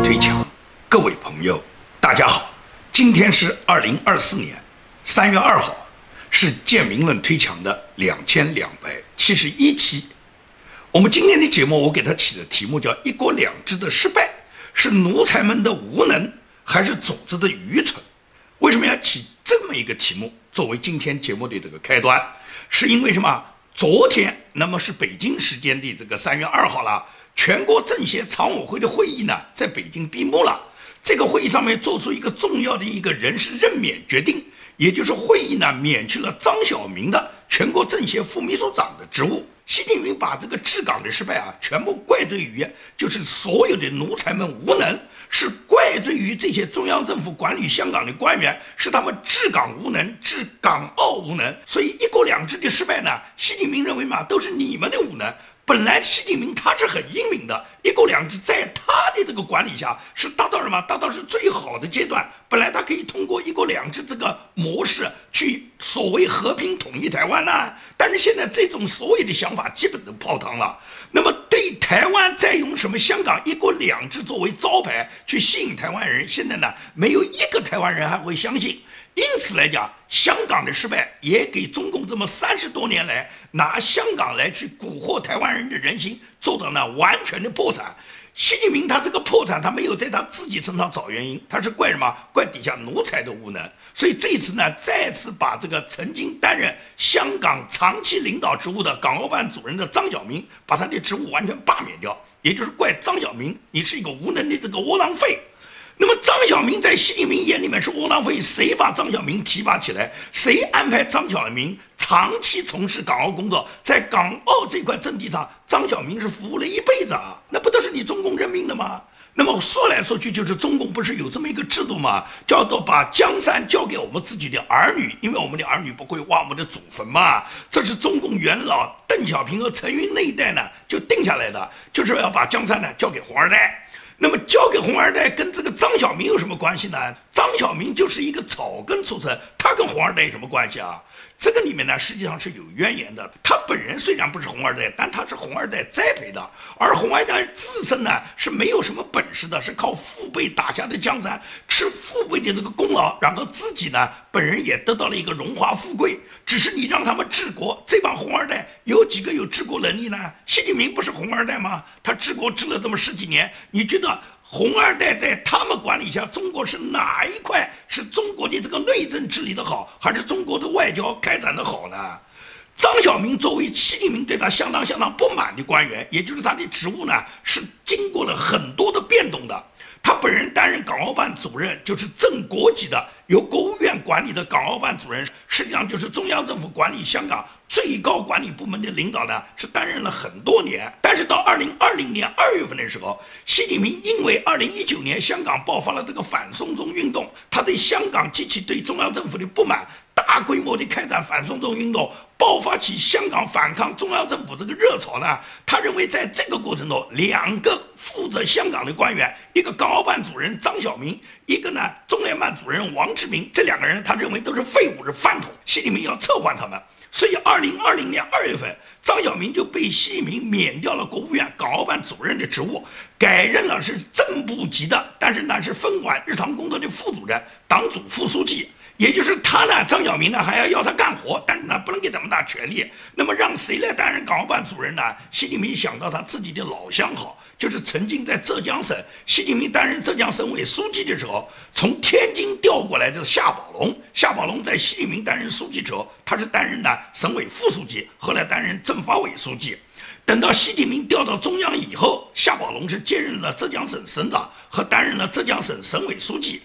推墙，各位朋友，大家好，今天是二零二四年三月二号，是建民论推墙的两千两百七十一期。我们今天的节目，我给它起的题目叫“一国两制的失败是奴才们的无能，还是组织的愚蠢”。为什么要起这么一个题目作为今天节目的这个开端？是因为什么？昨天，那么是北京时间的这个三月二号了。全国政协常委会的会议呢，在北京闭幕了。这个会议上面做出一个重要的一个人事任免决定，也就是会议呢免去了张晓明的全国政协副秘书长的职务。习近平把这个治港的失败啊，全部怪罪于就是所有的奴才们无能，是怪罪于这些中央政府管理香港的官员，是他们治港无能，治港澳无能。所以一国两制的失败呢，习近平认为嘛，都是你们的无能。本来习近平他是很英明的，一国两制在他的这个管理下是达到什么？达到是最好的阶段。本来他可以通过一国两制这个模式去所谓和平统一台湾呢，但是现在这种所有的想法基本都泡汤了。那么对台湾再用什么香港一国两制作为招牌去吸引台湾人，现在呢没有一个台湾人还会相信。因此来讲，香港的失败也给中共这么三十多年来拿香港来去蛊惑台湾人的人心做到了完全的破产。习近平他这个破产，他没有在他自己身上找原因，他是怪什么？怪底下奴才的无能。所以这次呢，再次把这个曾经担任香港长期领导职务的港澳办主任的张晓明，把他的职务完全罢免掉，也就是怪张晓明，你是一个无能的这个窝囊废。那么张晓明在习近平眼里面是窝囊废，谁把张晓明提拔起来？谁安排张晓明长期从事港澳工作？在港澳这块阵地上，张晓明是服务了一辈子啊，那不都是你中共任命的吗？那么说来说去，就是中共不是有这么一个制度吗？叫做把江山交给我们自己的儿女，因为我们的儿女不会挖我们的祖坟嘛。这是中共元老邓小平和陈云那一代呢就定下来的，就是要把江山呢交给红二代。那么交给红二代跟这个张小明有什么关系呢？张小明就是一个草根出身，他跟红二代有什么关系啊？这个里面呢，实际上是有渊源的。他本人虽然不是红二代，但他是红二代栽培的。而红二代自身呢是没有什么本事的，是靠父辈打下的江山，吃父辈的这个功劳，然后自己呢本人也得到了一个荣华富贵。只是你让他们治国，这帮红二代有几个有治国能力呢？习近平不是红二代吗？他治国治了这么十几年，你觉得？红二代在他们管理下，中国是哪一块是中国的这个内政治理的好，还是中国的外交开展的好呢？张晓明作为习近平对他相当相当不满的官员，也就是他的职务呢，是经过了很多的变动的。他本人担任港澳办主任，就是正国级的，由国务院管理的港澳办主任，实际上就是中央政府管理香港最高管理部门的领导呢，是担任了很多年。但是到二零二零年二月份的时候，习近平因为二零一九年香港爆发了这个反送中运动，他对香港及其对中央政府的不满。大规模的开展反送中运动，爆发起香港反抗中央政府这个热潮呢？他认为在这个过程中，两个负责香港的官员，一个港澳办主任张晓明，一个呢中联办主任王志明，这两个人他认为都是废物，是饭桶。习近平要撤换他们，所以二零二零年二月份，张晓明就被习近平免掉了国务院港澳办主任的职务，改任了是正部级的，但是呢是分管日常工作的副主任、党组副书记。也就是他呢，张晓明呢还要要他干活，但是呢不能给这么大权力。那么让谁来担任港澳办主任呢？习近平想到他自己的老相好，就是曾经在浙江省，习近平担任浙江省委书记的时候，从天津调过来的夏宝龙。夏宝龙在习近平担任书记时候，他是担任的省委副书记，后来担任政法委书记。等到习近平调到中央以后，夏宝龙是接任了浙江省省长和担任了浙江省省委书记。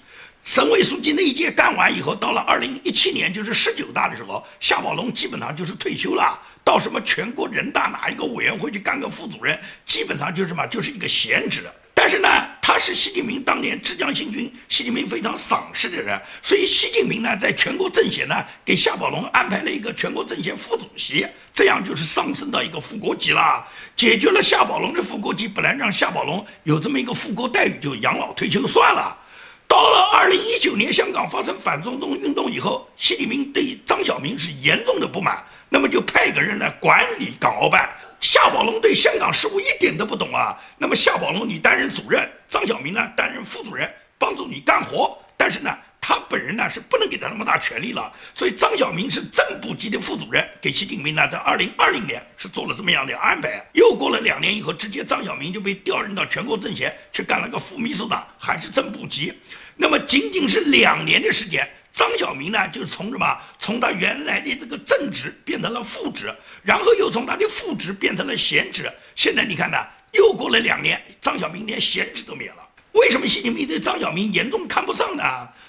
省委书记那一届干完以后，到了二零一七年，就是十九大的时候，夏宝龙基本上就是退休了，到什么全国人大哪一个委员会去干个副主任，基本上就是什么，就是一个闲职。但是呢，他是习近平当年浙江新军，习近平非常赏识的人，所以习近平呢，在全国政协呢，给夏宝龙安排了一个全国政协副主席，这样就是上升到一个副国级了，解决了夏宝龙的副国级。本来让夏宝龙有这么一个副国待遇，就养老退休算了。到了二零一九年，香港发生反送中运动以后，习近平对张晓明是严重的不满，那么就派一个人来管理港澳办。夏宝龙对香港事务一点都不懂啊。那么夏宝龙你担任主任，张晓明呢担任副主任，帮助你干活。但是呢，他本人呢是不能给他那么大权力了。所以张晓明是正部级的副主任，给习近平呢在二零二零年是做了这么样的安排。又过了两年以后，直接张晓明就被调任到全国政协去干了个副秘书长，还是正部级。那么仅仅是两年的时间。张晓明呢，就从什么，从他原来的这个正职变成了副职，然后又从他的副职变成了闲职。现在你看呢，又过了两年，张晓明连闲职都没有了。为什么习近平对张晓明严重看不上呢？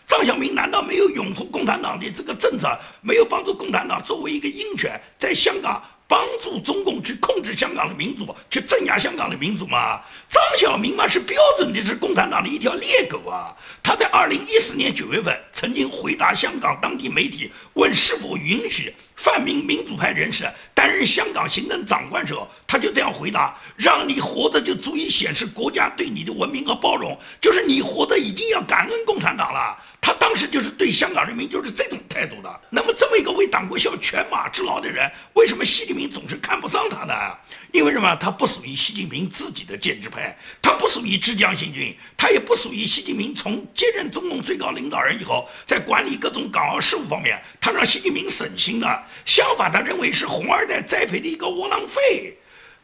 张晓明难道没有拥护共产党的这个政策，没有帮助共产党作为一个鹰犬在香港？帮助中共去控制香港的民主，去镇压香港的民主吗？张晓明嘛是标准的是共产党的一条猎狗啊！他在二零一四年九月份曾经回答香港当地媒体问是否允许泛民民主派人士担任香港行政长官时候，他就这样回答：让你活着就足以显示国家对你的文明和包容，就是你活着已经要感恩共产党了。他当时就是对香港人民就是这种态度的。那么这么一个为党国效犬马之劳的人，为什么习近平总是看不上他呢？因为什么？他不属于习近平自己的建制派，他不属于浙江新军，他也不属于习近平从接任中共最高领导人以后，在管理各种港澳事务方面，让习近平省心啊。相反，他认为是红二代栽培的一个窝囊废。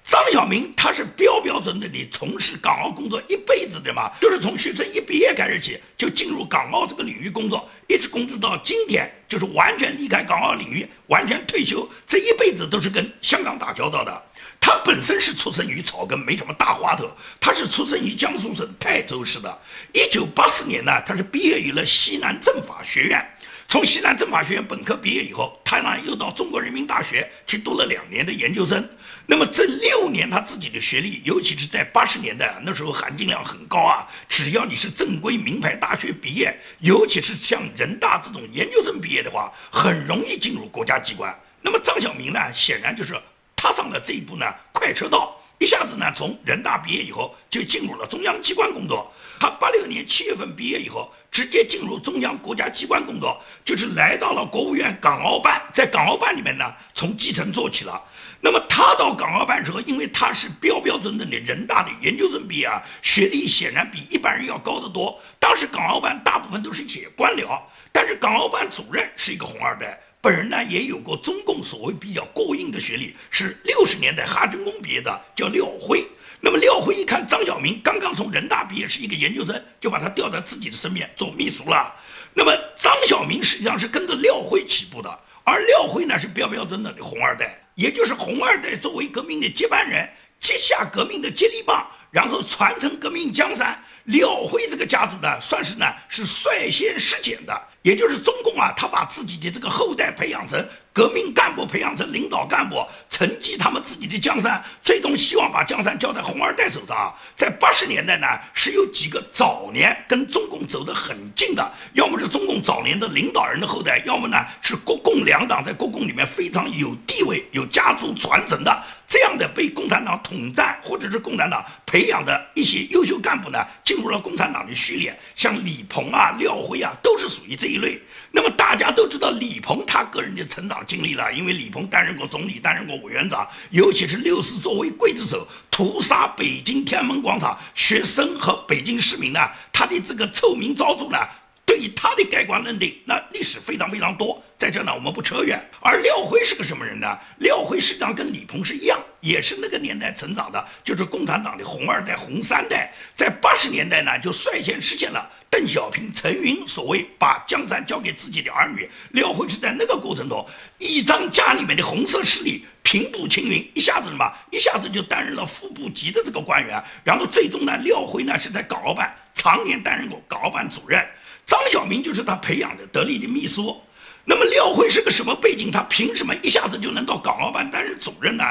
张晓明他是标标准准的从事港澳工作一辈子的嘛，就是从学生一毕业开始起就进入港澳这个领域工作，一直工作到今天，就是完全离开港澳领域，完全退休，这一辈子都是跟香港打交道的。他本身是出生于草根，没什么大花头，他是出生于江苏省泰州市的。一九八四年呢，他是毕业于了西南政法学院。从西南政法学院本科毕业以后，他呢又到中国人民大学去读了两年的研究生。那么这六年他自己的学历，尤其是在八十年代那时候含金量很高啊。只要你是正规名牌大学毕业，尤其是像人大这种研究生毕业的话，很容易进入国家机关。那么张晓明呢，显然就是踏上了这一步呢快车道，一下子呢从人大毕业以后就进入了中央机关工作。他八六年七月份毕业以后。直接进入中央国家机关工作，就是来到了国务院港澳办，在港澳办里面呢，从基层做起了。那么他到港澳办时候，因为他是标标准准的人大的研究生毕业啊，学历显然比一般人要高得多。当时港澳办大部分都是些官僚，但是港澳办主任是一个红二代，本人呢也有过中共所谓比较过硬的学历，是六十年代哈军工毕业的，叫廖辉。那么廖辉一看张晓明刚刚从人大毕业，是一个研究生，就把他调在自己的身边做秘书了。那么张晓明实际上是跟着廖辉起步的，而廖辉呢是标标准准的红二代，也就是红二代作为革命的接班人，接下革命的接力棒，然后传承革命江山。廖辉这个家族呢，算是呢是率先实践的，也就是中共啊，他把自己的这个后代培养成。革命干部培养成领导干部，承继他们自己的江山，最终希望把江山交在红二代手上。在八十年代呢，是有几个早年跟中共走得很近的，要么是中共早年的领导人的后代，要么呢是国共两党在国共里面非常有地位、有家族传承的这样的被共产党统战或者是共产党培养的一些优秀干部呢，进入了共产党的序列，像李鹏啊、廖辉啊，都是属于这一类。那么大家都知道李鹏他个人的成长经历了，因为李鹏担任过总理，担任过委员长，尤其是六四作为刽子手屠杀北京天安门广场学生和北京市民呢，他的这个臭名昭著呢。对于他的改观认定，那历史非常非常多，在这呢我们不扯远。而廖辉是个什么人呢？廖辉实际上跟李鹏是一样，也是那个年代成长的，就是共产党的红二代、红三代。在八十年代呢，就率先实现了邓小平、陈云所谓把江山交给自己的儿女。廖辉是在那个过程中，一张家里面的红色势力平步青云，一下子什么，一下子就担任了副部级的这个官员。然后最终呢，廖辉呢是在港澳办常年担任过港澳办主任。张晓明就是他培养的得力的秘书。那么廖辉是个什么背景？他凭什么一下子就能到港澳办担任主任呢？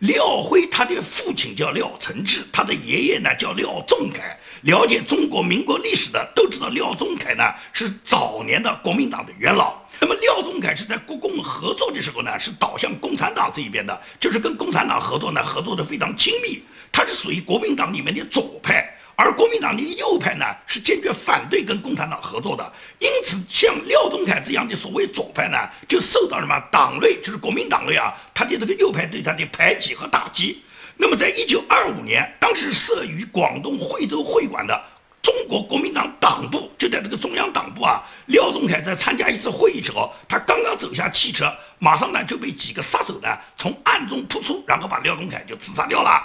廖辉他的父亲叫廖承志，他的爷爷呢叫廖仲恺。了解中国民国历史的都知道，廖仲恺呢是早年的国民党的元老。那么廖仲恺是在国共合作的时候呢，是倒向共产党这一边的，就是跟共产党合作呢，合作的非常亲密。他是属于国民党里面的左派。而国民党的右派呢是坚决反对跟共产党合作的，因此像廖仲恺这样的所谓左派呢，就受到什么党内就是国民党内啊，他的这个右派对他的排挤和打击。那么在一九二五年，当时设于广东惠州会馆的中国国民党党部，就在这个中央党部啊，廖仲恺在参加一次会议时候，他刚刚走下汽车，马上呢就被几个杀手呢从暗中扑出，然后把廖仲恺就刺杀掉了。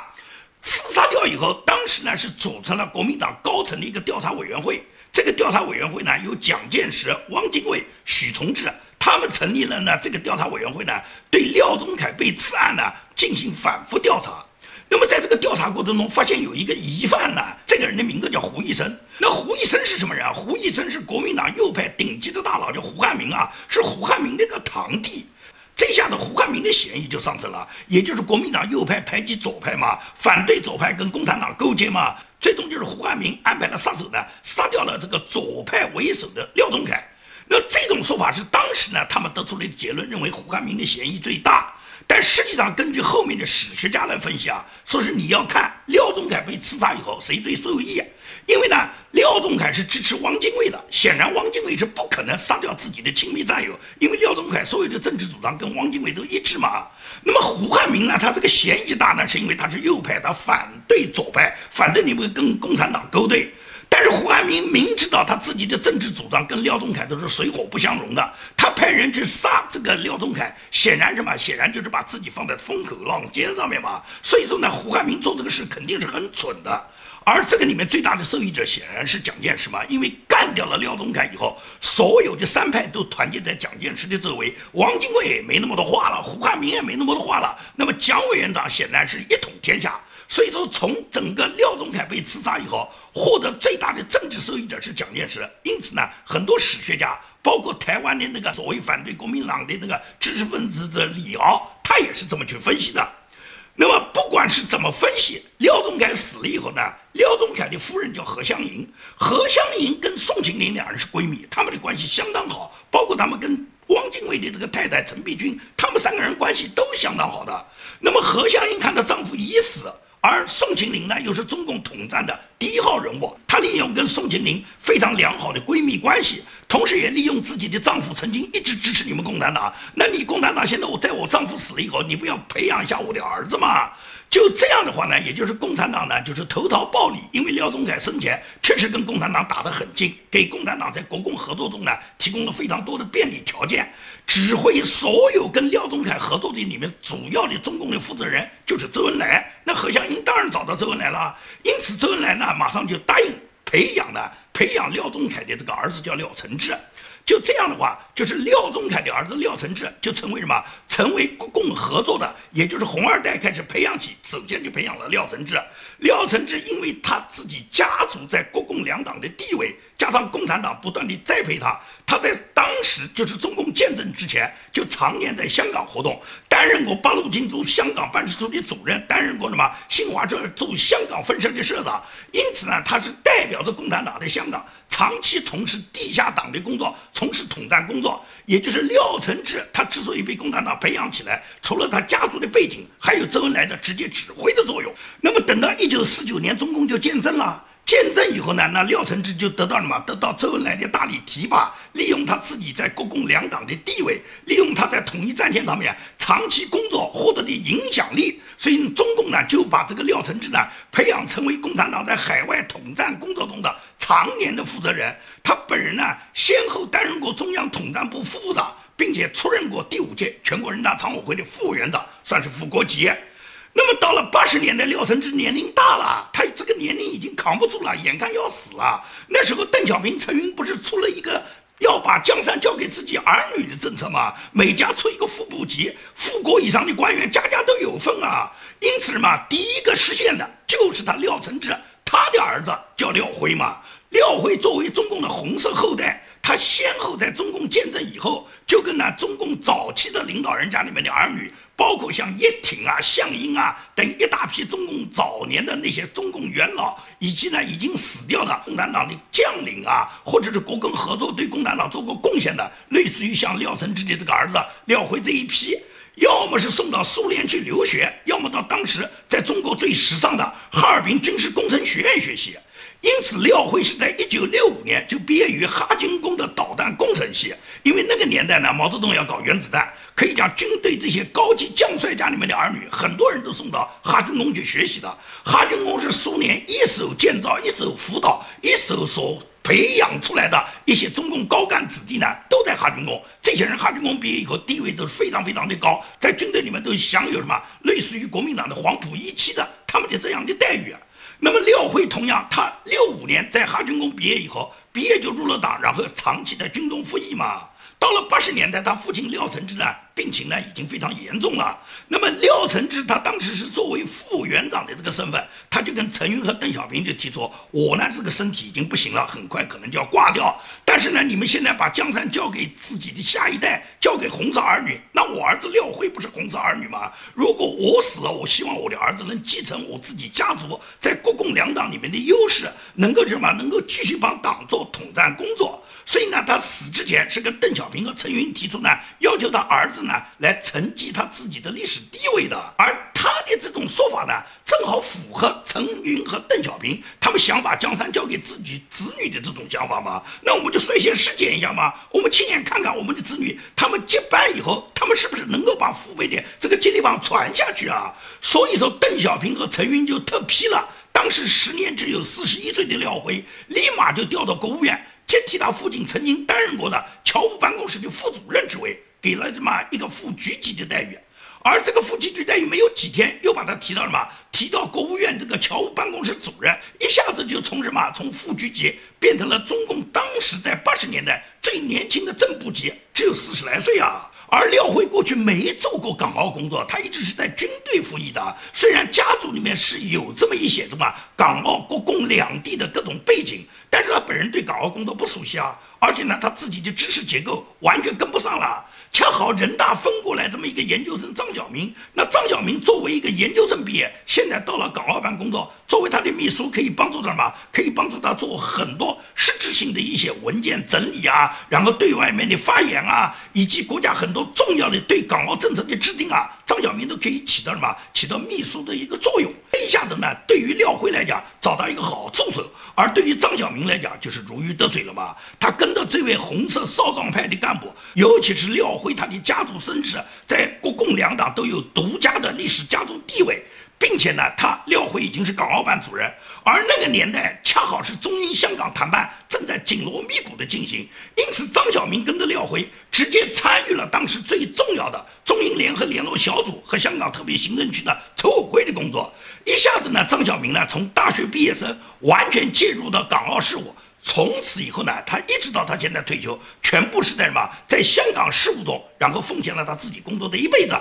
刺杀掉以后，当时呢是组成了国民党高层的一个调查委员会。这个调查委员会呢由蒋介石、汪精卫、许崇智他们成立了呢。这个调查委员会呢对廖仲恺被刺案呢进行反复调查。那么在这个调查过程中，发现有一个疑犯呢，这个人的名字叫胡一生。那胡一生是什么人啊？胡一生是国民党右派顶级的大佬，叫胡汉民啊，是胡汉民的一个堂弟。这下子胡汉民的嫌疑就上升了，也就是国民党右派排挤左派嘛，反对左派跟共产党勾结嘛，最终就是胡汉民安排了杀手呢，杀掉了这个左派为首的廖仲恺。那这种说法是当时呢，他们得出来的结论，认为胡汉民的嫌疑最大。但实际上，根据后面的史学家来分析啊，说是你要看廖仲恺被刺杀以后谁最受益。因为呢，廖仲恺是支持汪精卫的，显然汪精卫是不可能杀掉自己的亲密战友，因为廖仲恺所有的政治主张跟汪精卫都一致嘛。那么胡汉民呢，他这个嫌疑大呢，是因为他是右派，他反对左派，反对你们跟共产党勾兑。但是胡汉民明知道他自己的政治主张跟廖仲恺都是水火不相容的，他派人去杀这个廖仲恺，显然什么？显然就是把自己放在风口浪尖上面嘛。所以说呢，胡汉民做这个事肯定是很蠢的。而这个里面最大的受益者显然是蒋介石嘛，因为干掉了廖仲恺以后，所有的三派都团结在蒋介石的周围，汪精卫也没那么多话了，胡汉民也没那么多话了，那么蒋委员长显然是一统天下。所以说，从整个廖仲恺被刺杀以后，获得最大的政治受益者是蒋介石。因此呢，很多史学家，包括台湾的那个所谓反对国民党的那个知识分子的李敖，他也是这么去分析的。那么不管是怎么分析，廖仲恺死了以后呢，廖仲恺的夫人叫何香凝，何香凝跟宋庆龄两人是闺蜜，他们的关系相当好，包括他们跟汪精卫的这个太太陈璧君，他们三个人关系都相当好的。那么何香凝看到丈夫已死。而宋庆龄呢，又是中共统战的第一号人物，她利用跟宋庆龄非常良好的闺蜜关系，同时也利用自己的丈夫曾经一直支持你们共产党，那你共产党现在我在我丈夫死了以后，你不要培养一下我的儿子吗？就这样的话呢，也就是共产党呢，就是投桃报李，因为廖仲恺生前确实跟共产党打得很近，给共产党在国共合作中呢提供了非常多的便利条件。指挥所有跟廖仲恺合作的里面主要的中共的负责人就是周恩来。那何香凝当然找到周恩来了，因此周恩来呢马上就答应培养了培养廖仲恺的这个儿子叫廖承志。就这样的话，就是廖仲恺的儿子廖承志就成为什么？成为国共合作的，也就是红二代开始培养起，首先就培养了廖承志。廖承志因为他自己家族在国共两党的地位，加上共产党不断的栽培他，他在当时就是中共建政之前，就常年在香港活动，担任过八路军驻香港办事处的主任，担任过什么新华社驻香港分社的社长。因此呢，他是代表着共产党在香港。长期从事地下党的工作，从事统战工作，也就是廖承志，他之所以被共产党培养起来，除了他家族的背景，还有周恩来的直接指挥的作用。那么等到一九四九年，中共就见证了。建政以后呢，那廖承志就得到了嘛，得到周恩来的大力提拔，利用他自己在国共两党的地位，利用他在统一战线上面长期工作获得的影响力，所以中共呢就把这个廖承志呢培养成为共产党在海外统战工作中的常年的负责人。他本人呢先后担任过中央统战部副部长，并且出任过第五届全国人大常委会的副委员长，算是副国级。那么到了八十年代，廖承志年龄大了，他这个年龄已经扛不住了，眼看要死了。那时候，邓小平、陈云不是出了一个要把江山交给自己儿女的政策吗？每家出一个副部级，副国以上的官员家家都有份啊。因此嘛，第一个实现的就是他廖承志，他的儿子叫廖辉嘛。廖辉作为中共的红色后代。他先后在中共建政以后，就跟那中共早期的领导人家里面的儿女，包括像叶挺啊、项英啊等一大批中共早年的那些中共元老，以及呢已经死掉的共产党的将领啊，或者是国共合作对共产党做过贡献的，类似于像廖承志的这个儿子廖辉这一批，要么是送到苏联去留学，要么到当时在中国最时尚的哈尔滨军事工程学院学习。因此，廖辉是在一九六五年就毕业于哈军工的导弹工程系。因为那个年代呢，毛泽东要搞原子弹，可以讲军队这些高级将帅家里面的儿女，很多人都送到哈军工去学习的。哈军工是苏联一手建造、一手辅导、一手所培养出来的一些中共高干子弟呢，都在哈军工。这些人哈军工毕业以后，地位都是非常非常的高，在军队里面都享有什么类似于国民党的黄埔一期的他们的这样的待遇啊。那么廖辉同样，他六五年在哈军工毕业以后，毕业就入了党，然后长期在军中服役嘛。到了八十年代，他父亲廖承志呢，病情呢已经非常严重了。那么廖承志他当时是作为副园长的这个身份，他就跟陈云和邓小平就提出，我呢这个身体已经不行了，很快可能就要挂掉。但是呢，你们现在把江山交给自己的下一代，交给红色儿女，那我儿子廖辉不是红色儿女吗？如果我死了，我希望我的儿子能继承我自己家族在国共两党里面的优势，能够什么，能够继续帮党做统战工作。所以呢，他死之前是跟邓小平和陈云提出呢，要求他儿子呢来承继他自己的历史地位的。而他的这种说法呢，正好符合陈云和邓小平他们想把江山交给自己子女的这种想法嘛。那我们就率先实践一下嘛，我们亲眼看看我们的子女他们接班以后，他们是不是能够把父辈的这个接力棒传下去啊？所以说，邓小平和陈云就特批了，当时时年只有四十一岁的廖辉，立马就调到国务院。先替他父亲曾经担任过的侨务办公室的副主任职位，给了什么一个副局级的待遇，而这个副局级待遇没有几天，又把他提到什么？提到国务院这个侨务办公室主任，一下子就从什么从副局级变成了中共当时在八十年代最年轻的正部级，只有四十来岁啊。而廖辉过去没做过港澳工作，他一直是在军队服役的。虽然家族里面是有这么一些什么港澳国共两地的各种背景，但是他本人对港澳工作不熟悉啊，而且呢，他自己的知识结构完全跟不上了。恰好人大分过来这么一个研究生张晓明，那张晓明作为一个研究生毕业，现在到了港澳办工作，作为他的秘书，可以帮助他什么？可以帮助他做很多实质性的一些文件整理啊，然后对外面的发言啊，以及国家很多重要的对港澳政策的制定啊，张晓明都可以起到什么？起到秘书的一个作用。下的呢，对于廖辉来讲找到一个好助手，而对于张晓明来讲就是如鱼得水了吧。他跟着这位红色少壮派的干部，尤其是廖。辉他的家族身世在国共两党都有独家的历史家族地位，并且呢，他廖辉已经是港澳办主任，而那个年代恰好是中英香港谈判正在紧锣密鼓的进行，因此张晓明跟着廖辉直接参与了当时最重要的中英联合联络小组和香港特别行政区的筹委会的工作，一下子呢，张晓明呢从大学毕业生完全介入到港澳事务。从此以后呢，他一直到他现在退休，全部是在什么，在香港事务中，然后奉献了他自己工作的一辈子。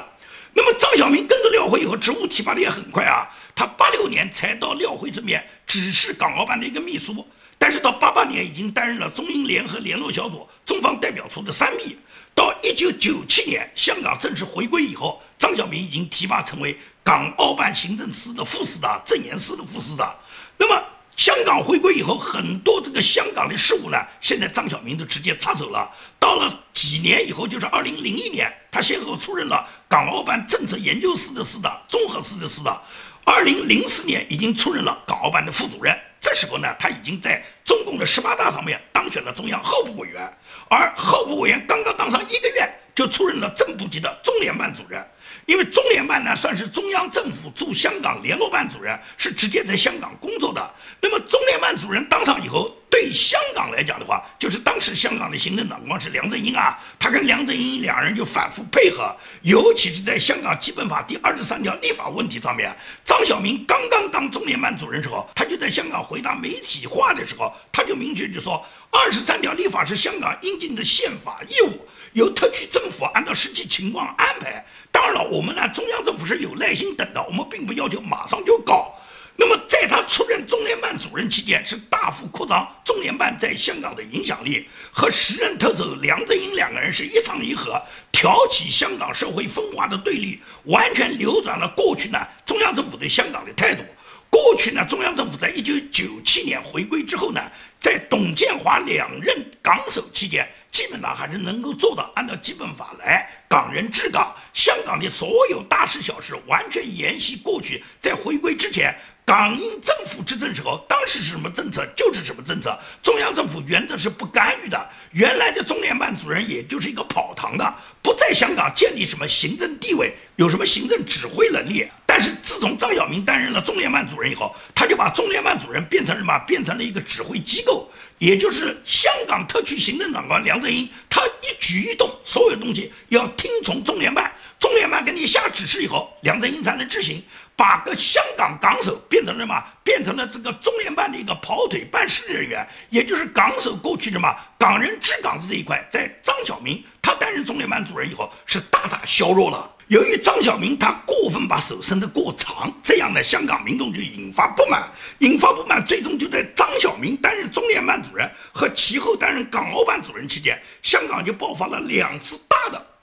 那么张晓明跟着廖辉以后，职务提拔的也很快啊。他八六年才到廖辉这边，只是港澳办的一个秘书，但是到八八年已经担任了中英联合联络小组中方代表处的三秘。到一九九七年香港正式回归以后，张晓明已经提拔成为港澳办行政司的副司长、政研司的副司长。那么。香港回归以后，很多这个香港的事务呢，现在张晓明都直接插手了。到了几年以后，就是二零零一年，他先后出任了港澳办政策研究室的司长、综合室的司长。二零零四年已经出任了港澳办的副主任。这时候呢，他已经在中共的十八大上面当选了中央候补委员，而候补委员刚刚当上一个月，就出任了正部级的中联办主任。因为中联办呢，算是中央政府驻香港联络办主任，是直接在香港工作的。那么中联办主任当上以后，对香港来讲的话，就是当时香港的行政长官是梁振英啊，他跟梁振英两人就反复配合，尤其是在香港基本法第二十三条立法问题上面，张晓明刚刚当中联办主任时候，他就在香港回答媒体话的时候，他就明确就说，二十三条立法是香港应尽的宪法义务，由特区政府按照实际情况安排。当然了，我们呢，中央政府是有耐心等的，我们并不要求马上就搞。那么，在他出任中联办主任期间，是大幅扩张中联办在香港的影响力，和时任特首梁振英两个人是一唱一和，挑起香港社会分化的对立，完全扭转了过去呢中央政府对香港的态度。过去呢，中央政府在一九九七年回归之后呢，在董建华两任港首期间，基本上还是能够做到按照基本法来，港人治港，香港的所有大事小事完全沿袭过去，在回归之前。港英政府执政时候，当时是什么政策就是什么政策，中央政府原则是不干预的。原来的中联办主任也就是一个跑堂的，不在香港建立什么行政地位，有什么行政指挥能力。但是自从张晓明担任了中联办主任以后，他就把中联办主任变成什么？变成了一个指挥机构，也就是香港特区行政长官梁振英，他一举一动，所有东西要听从中联办。中联办给你下指示以后，梁振英才能执行。把个香港港手变成了什么？变成了这个中联办的一个跑腿办事人员，也就是港手过去什么港人治港这一块，在张晓明他担任中联办主任以后，是大大削弱了。由于张晓明他过分把手伸得过长，这样呢，香港民众就引发不满，引发不满，最终就在张晓明担任中联办主任和其后担任港澳办主任期间，香港就爆发了两次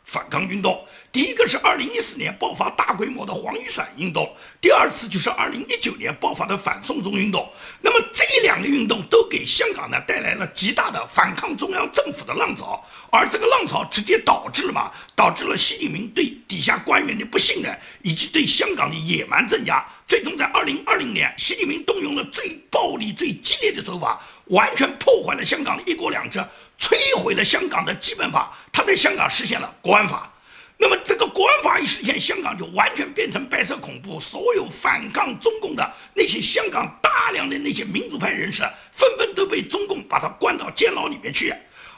反抗运动。第一个是二零一四年爆发大规模的黄雨伞运动，第二次就是二零一九年爆发的反送中运动。那么这两个运动都给香港呢带来了极大的反抗中央政府的浪潮，而这个浪潮直接导致了嘛，导致了习近平对底下官员的不信任，以及对香港的野蛮镇压。最终在二零二零年，习近平动用了最暴力、最激烈的手法，完全破坏了香港的一国两制，摧毁了香港的基本法，他在香港实现了国安法。那么这个国安法一实现，香港就完全变成白色恐怖。所有反抗中共的那些香港大量的那些民主派人士，纷纷都被中共把他关到监牢里面去。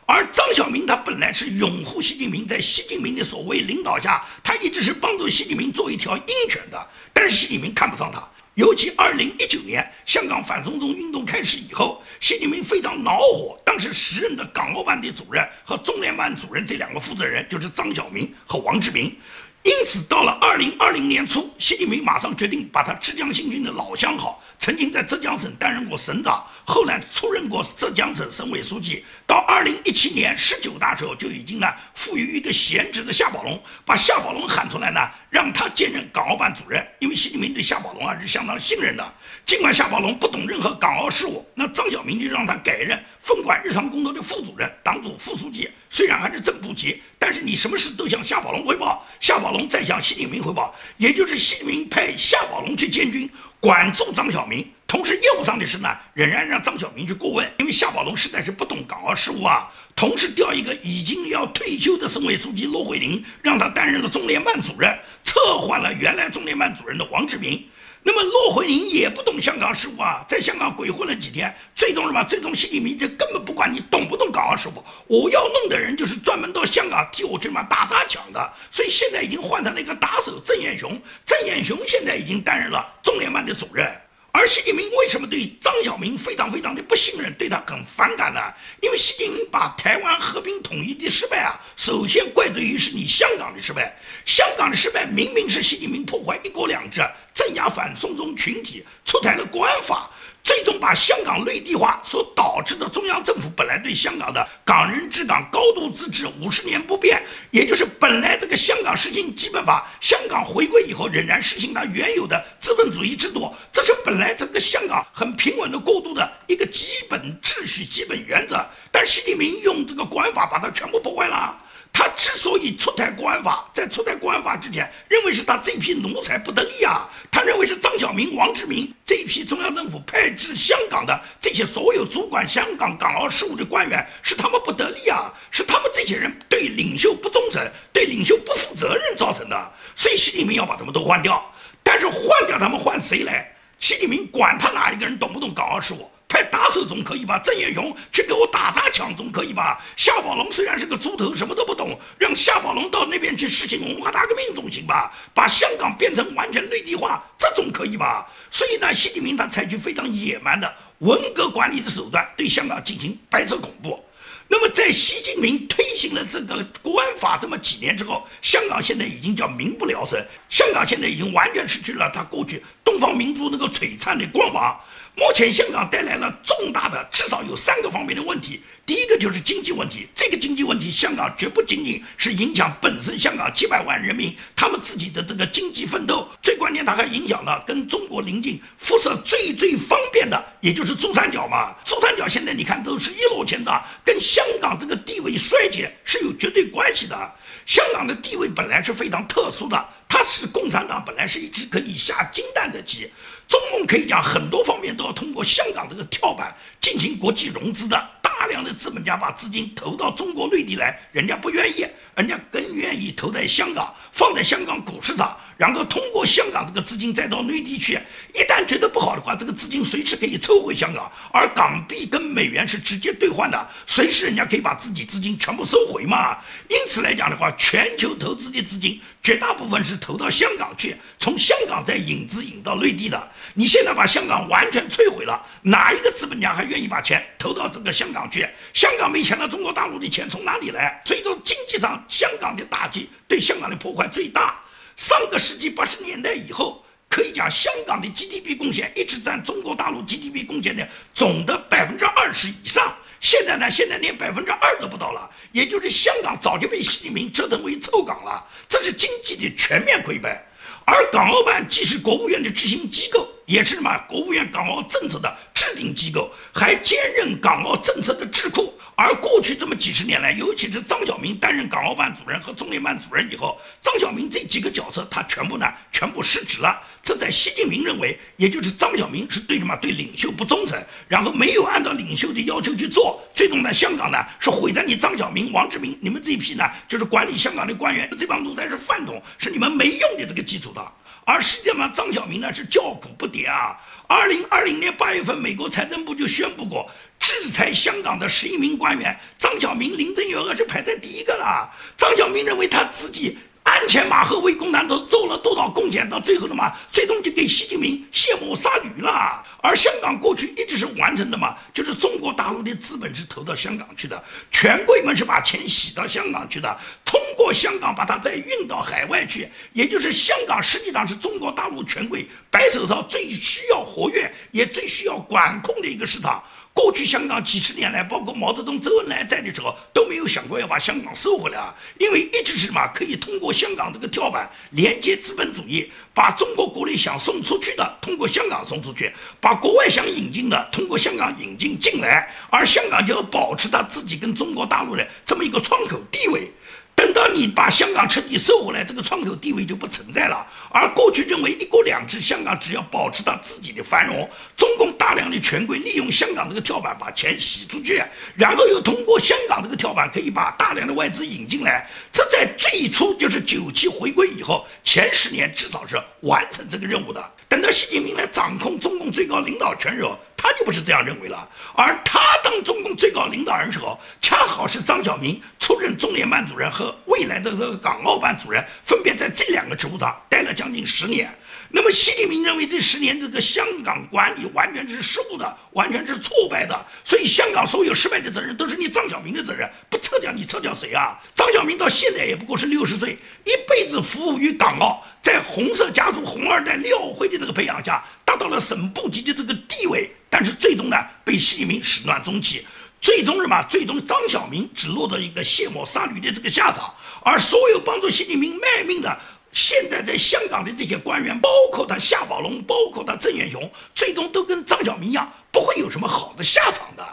而张晓明他本来是拥护习近平，在习近平的所谓领导下，他一直是帮助习近平做一条鹰犬的。但是习近平看不上他。尤其二零一九年香港反送中运动开始以后，习近平非常恼火。当时时任的港澳办的主任和中联办主任这两个负责人就是张晓明和王志明。因此，到了二零二零年初，习近平马上决定把他浙江新军的老相好，曾经在浙江省担任过省长，后来出任过浙江省省委书记。到二零一七年十九大时候，就已经呢赋予一个闲职的夏宝龙，把夏宝龙喊出来呢，让他兼任港澳办主任。因为习近平对夏宝龙啊是相当信任的，尽管夏宝龙不懂任何港澳事务，那张晓明就让他改任分管日常工作的副主任、党组副书记。虽然还是正部级，但是你什么事都向夏宝龙汇报，夏宝龙再向习近平汇报，也就是习近平派夏宝龙去监军，管住张晓明。同时，业务上的事呢，仍然让张晓明去过问，因为夏宝龙实在是不懂港澳事务啊。同时，调一个已经要退休的省委书记骆惠宁，让他担任了中联办主任，撤换了原来中联办主任的王志明。那么，骆惠宁也不懂香港事务啊，在香港鬼混了几天，最终什么？最终习近平就根本不管你懂不懂港澳事务，我要弄的人就是专门到香港替我这嘛打砸抢的。所以现在已经换成了一个打手郑燕雄，郑燕雄现在已经担任了中联办的主任。而习近平为什么对张晓明非常非常的不信任，对他很反感呢？因为习近平把台湾和平统一的失败啊，首先怪罪于是你香港的失败。香港的失败明明是习近平破坏一国两制、镇压反送中群体、出台了国安法。最终把香港内地化所导致的中央政府本来对香港的港人治港、高度自治五十年不变，也就是本来这个香港实行基本法，香港回归以后仍然实行它原有的资本主义制度，这是本来整个香港很平稳的过渡的一个基本秩序、基本原则。但习近平用这个国安法把它全部破坏了。他之所以出台国安法，在出台国安法之前，认为是他这批奴才不得力啊。他认为是张晓明、王志明这批中央政府派至香港的这些所有主管香港港澳事务的官员，是他们不得力啊，是他们这些人对领袖不忠诚、对领袖不负责任造成的。所以习近平要把他们都换掉。但是换掉他们换谁来？习近平管他哪一个人懂不懂港澳事务？派打手总可以吧？郑燕雄去给我打砸抢总可以吧？夏宝龙虽然是个猪头，什么都不懂，让夏宝龙到那边去实行文化大革命总行吧？把香港变成完全内地化，这总可以吧？所以呢，习近平他采取非常野蛮的文革管理的手段，对香港进行白色恐怖。那么，在习近平推行了这个国安法这么几年之后，香港现在已经叫民不聊生，香港现在已经完全失去了他过去东方明珠那个璀璨的光芒。目前香港带来了重大的，至少有三个方面的问题。第一个就是经济问题，这个经济问题，香港绝不仅仅是影响本身香港几百万人民他们自己的这个经济奋斗，最关键它还影响了跟中国邻近、辐射最最方便的，也就是珠三角嘛。珠三角现在你看都是一落千丈，跟香港这个地位衰减是有绝对关系的。香港的地位本来是非常特殊的。它是共产党本来是一只可以下金蛋的鸡，中共可以讲很多方面都要通过香港这个跳板进行国际融资的，大量的资本家把资金投到中国内地来，人家不愿意。人家更愿意投在香港，放在香港股市上，然后通过香港这个资金再到内地去。一旦觉得不好的话，这个资金随时可以抽回香港。而港币跟美元是直接兑换的，随时人家可以把自己资金全部收回嘛。因此来讲的话，全球投资的资金绝大部分是投到香港去，从香港再引资引到内地的。你现在把香港完全摧毁了，哪一个资本家还愿意把钱投到这个香港去？香港没钱了，中国大陆的钱从哪里来？所以说经济上。香港的打击对香港的破坏最大。上个世纪八十年代以后，可以讲香港的 GDP 贡献一直占中国大陆 GDP 贡献的总的百分之二十以上。现在呢，现在连百分之二都不到了，也就是香港早就被习近平折腾为臭港了。这是经济的全面溃败。而港澳办既是国务院的执行机构，也是什么国务院港澳政策的制定机构，还兼任港澳政策的智库。而过去这么几十年来，尤其是张晓明担任港澳办主任和中联办主任以后，张晓明这几个角色他全部呢全部失职了。这在习近平认为，也就是张晓明是对什么对领袖不忠诚，然后没有按照领袖的要求去做，最终呢香港呢是毁在你张晓明、王志明你们这一批呢就是管理香港的官员，这帮奴才是饭桶，是你们没用的这个基础的。而实际上张晓明呢是叫苦不迭啊。二零二零年八月份，美国财政部就宣布过制裁香港的十一名官员，张晓明、林郑月娥是排在第一个了。张晓明认为他自己。鞍前马后为共产党做了多少贡献？到最后的嘛，最终就给习近平卸磨杀驴了。而香港过去一直是完成的嘛，就是中国大陆的资本是投到香港去的，权贵们是把钱洗到香港去的，通过香港把它再运到海外去，也就是香港实际上是中国大陆权贵白手套最需要活跃也最需要管控的一个市场。过去香港几十年来，包括毛泽东、周恩来在的时候，都没有想过要把香港收回来啊，因为一直是什么可以通过香港这个跳板连接资本主义，把中国国内想送出去的通过香港送出去，把国外想引进的通过香港引进进来，而香港就要保持他自己跟中国大陆的这么一个窗口地位。等到你把香港彻底收回来，这个窗口地位就不存在了。而过去认为一国两制，香港只要保持它自己的繁荣，中共大量的权贵利用香港这个跳板把钱洗出去，然后又通过香港这个跳板可以把大量的外资引进来。这在最初就是九七回归以后前十年至少是完成这个任务的。等到习近平来掌控中共最高领导权时候，他就不是这样认为了。而他当中共最高领导人时候，恰好是张晓明。出任中联办主任和未来的这个港澳办主任，分别在这两个职务上待了将近十年。那么习近平认为这十年这个香港管理完全是失误的，完全是挫败的，所以香港所有失败的责任都是你张晓明的责任。不撤掉你撤掉谁啊？张晓明到现在也不过是六十岁，一辈子服务于港澳，在红色家族红二代廖辉的这个培养下，到了省部级的这个地位，但是最终呢，被习近平始乱终弃。最终什么？最终张晓明只落到一个卸磨杀驴的这个下场，而所有帮助习近平卖命的，现在在香港的这些官员，包括他夏宝龙，包括他郑远雄，最终都跟张晓明一样，不会有什么好的下场的。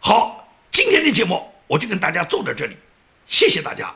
好，今天的节目我就跟大家做到这里，谢谢大家。